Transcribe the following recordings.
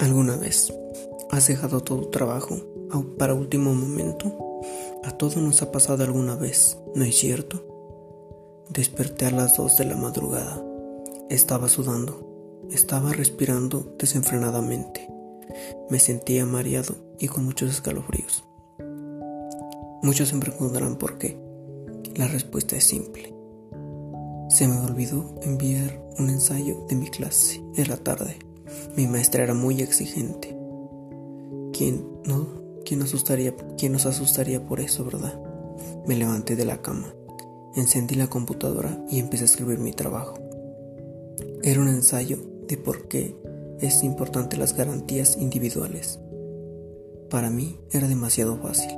¿Alguna vez has dejado todo trabajo para último momento? A todos nos ha pasado alguna vez, ¿no es cierto? Desperté a las dos de la madrugada. Estaba sudando, estaba respirando desenfrenadamente. Me sentía mareado y con muchos escalofríos. Muchos se preguntarán por qué. La respuesta es simple. Se me olvidó enviar un ensayo de mi clase en la tarde. Mi maestra era muy exigente. ¿Quién no? ¿Quién asustaría, quién nos asustaría por eso, verdad? Me levanté de la cama, encendí la computadora y empecé a escribir mi trabajo. Era un ensayo de por qué es importante las garantías individuales. Para mí era demasiado fácil.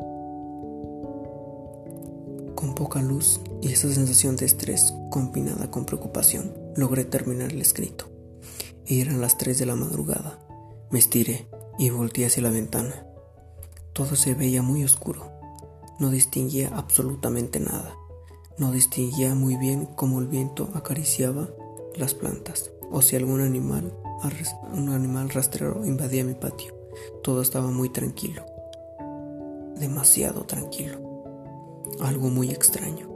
Con poca luz y esa sensación de estrés combinada con preocupación, logré terminar el escrito y eran las 3 de la madrugada. Me estiré y volteé hacia la ventana. Todo se veía muy oscuro. No distinguía absolutamente nada. No distinguía muy bien cómo el viento acariciaba las plantas o si algún animal, un animal rastrero invadía mi patio. Todo estaba muy tranquilo. Demasiado tranquilo. Algo muy extraño.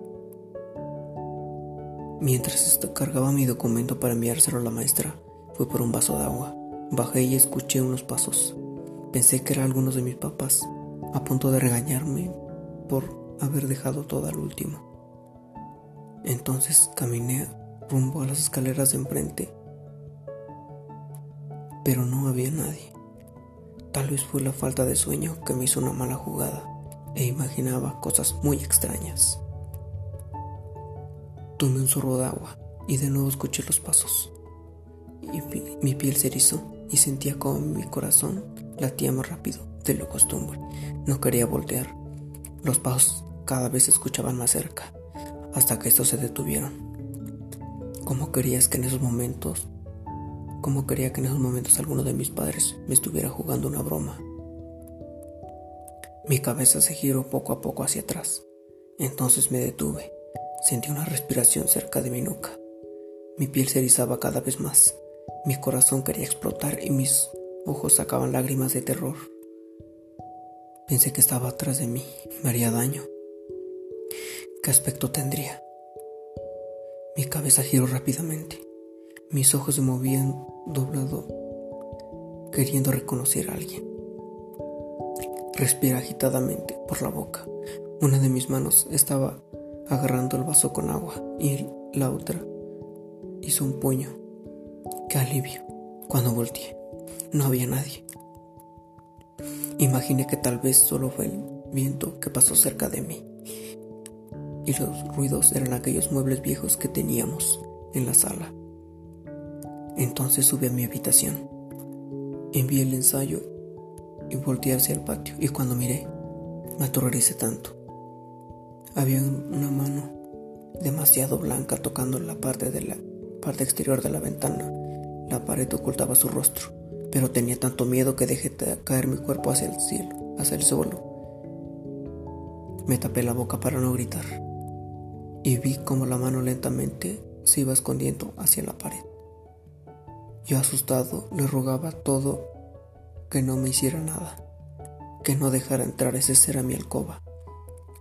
Mientras cargaba mi documento para enviárselo a la maestra, fue por un vaso de agua. Bajé y escuché unos pasos. Pensé que eran algunos de mis papás, a punto de regañarme por haber dejado todo al último. Entonces caminé rumbo a las escaleras de enfrente, pero no había nadie. Tal vez fue la falta de sueño que me hizo una mala jugada e imaginaba cosas muy extrañas. Tomé un sorbo de agua y de nuevo escuché los pasos mi piel se erizó y sentía como mi corazón latía más rápido de lo costumbre. No quería voltear. Los pasos cada vez se escuchaban más cerca, hasta que estos se detuvieron. ¿Cómo querías que en esos momentos, cómo quería que en esos momentos alguno de mis padres me estuviera jugando una broma? Mi cabeza se giró poco a poco hacia atrás. Entonces me detuve. Sentí una respiración cerca de mi nuca. Mi piel se erizaba cada vez más. Mi corazón quería explotar y mis ojos sacaban lágrimas de terror. Pensé que estaba atrás de mí, me haría daño. ¿Qué aspecto tendría? Mi cabeza giró rápidamente. Mis ojos se movían doblado, queriendo reconocer a alguien. Respira agitadamente por la boca. Una de mis manos estaba agarrando el vaso con agua y la otra hizo un puño Qué alivio. Cuando volteé, no había nadie. Imaginé que tal vez solo fue el viento que pasó cerca de mí. Y los ruidos eran aquellos muebles viejos que teníamos en la sala. Entonces subí a mi habitación. Envié el ensayo y volteé hacia el patio. Y cuando miré, me aterroricé tanto. Había una mano demasiado blanca tocando la parte de la parte exterior de la ventana la pared ocultaba su rostro, pero tenía tanto miedo que dejé caer mi cuerpo hacia el cielo, hacia el suelo. Me tapé la boca para no gritar y vi como la mano lentamente se iba escondiendo hacia la pared. Yo asustado le rogaba todo que no me hiciera nada, que no dejara entrar ese ser a mi alcoba.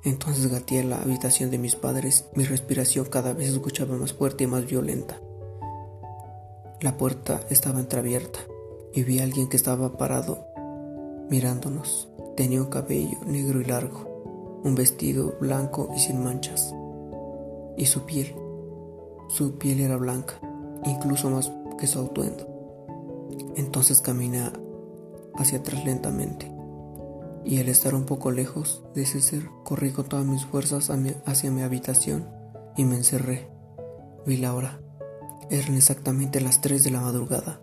Entonces gateé la habitación de mis padres, mi respiración cada vez escuchaba más fuerte y más violenta. La puerta estaba entreabierta y vi a alguien que estaba parado mirándonos. Tenía un cabello negro y largo, un vestido blanco y sin manchas. Y su piel, su piel era blanca, incluso más que su atuendo. Entonces caminé hacia atrás lentamente. Y al estar un poco lejos de ese ser, corrí con todas mis fuerzas hacia mi habitación y me encerré. Vi la hora. Eran exactamente las 3 de la madrugada.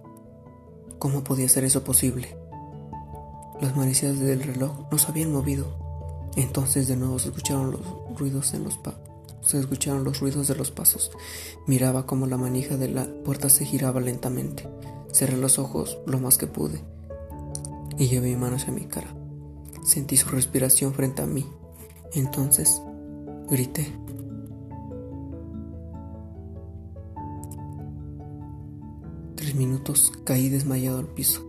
¿Cómo podía ser eso posible? Las manecillas del reloj no se habían movido. Entonces de nuevo se escucharon los ruidos en los se escucharon los ruidos de los pasos. Miraba como la manija de la puerta se giraba lentamente. Cerré los ojos lo más que pude y llevé mi mano hacia mi cara. Sentí su respiración frente a mí. Entonces grité. Minutos caí desmayado al piso.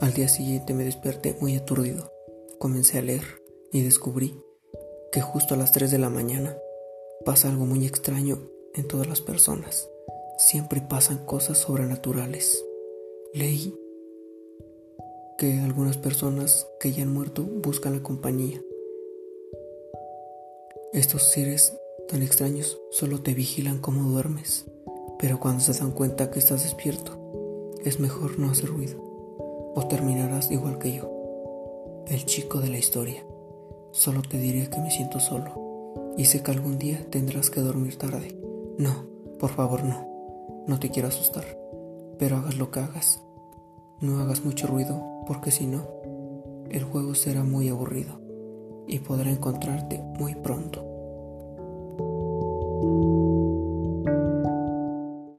Al día siguiente me desperté muy aturdido. Comencé a leer y descubrí que justo a las 3 de la mañana pasa algo muy extraño en todas las personas. Siempre pasan cosas sobrenaturales. Leí que algunas personas que ya han muerto buscan la compañía. Estos seres tan extraños solo te vigilan como duermes, pero cuando se dan cuenta que estás despierto, es mejor no hacer ruido, o terminarás igual que yo, el chico de la historia. Solo te diré que me siento solo, y sé que algún día tendrás que dormir tarde. No, por favor no, no te quiero asustar, pero hagas lo que hagas. No hagas mucho ruido, porque si no, el juego será muy aburrido y podrá encontrarte muy pronto.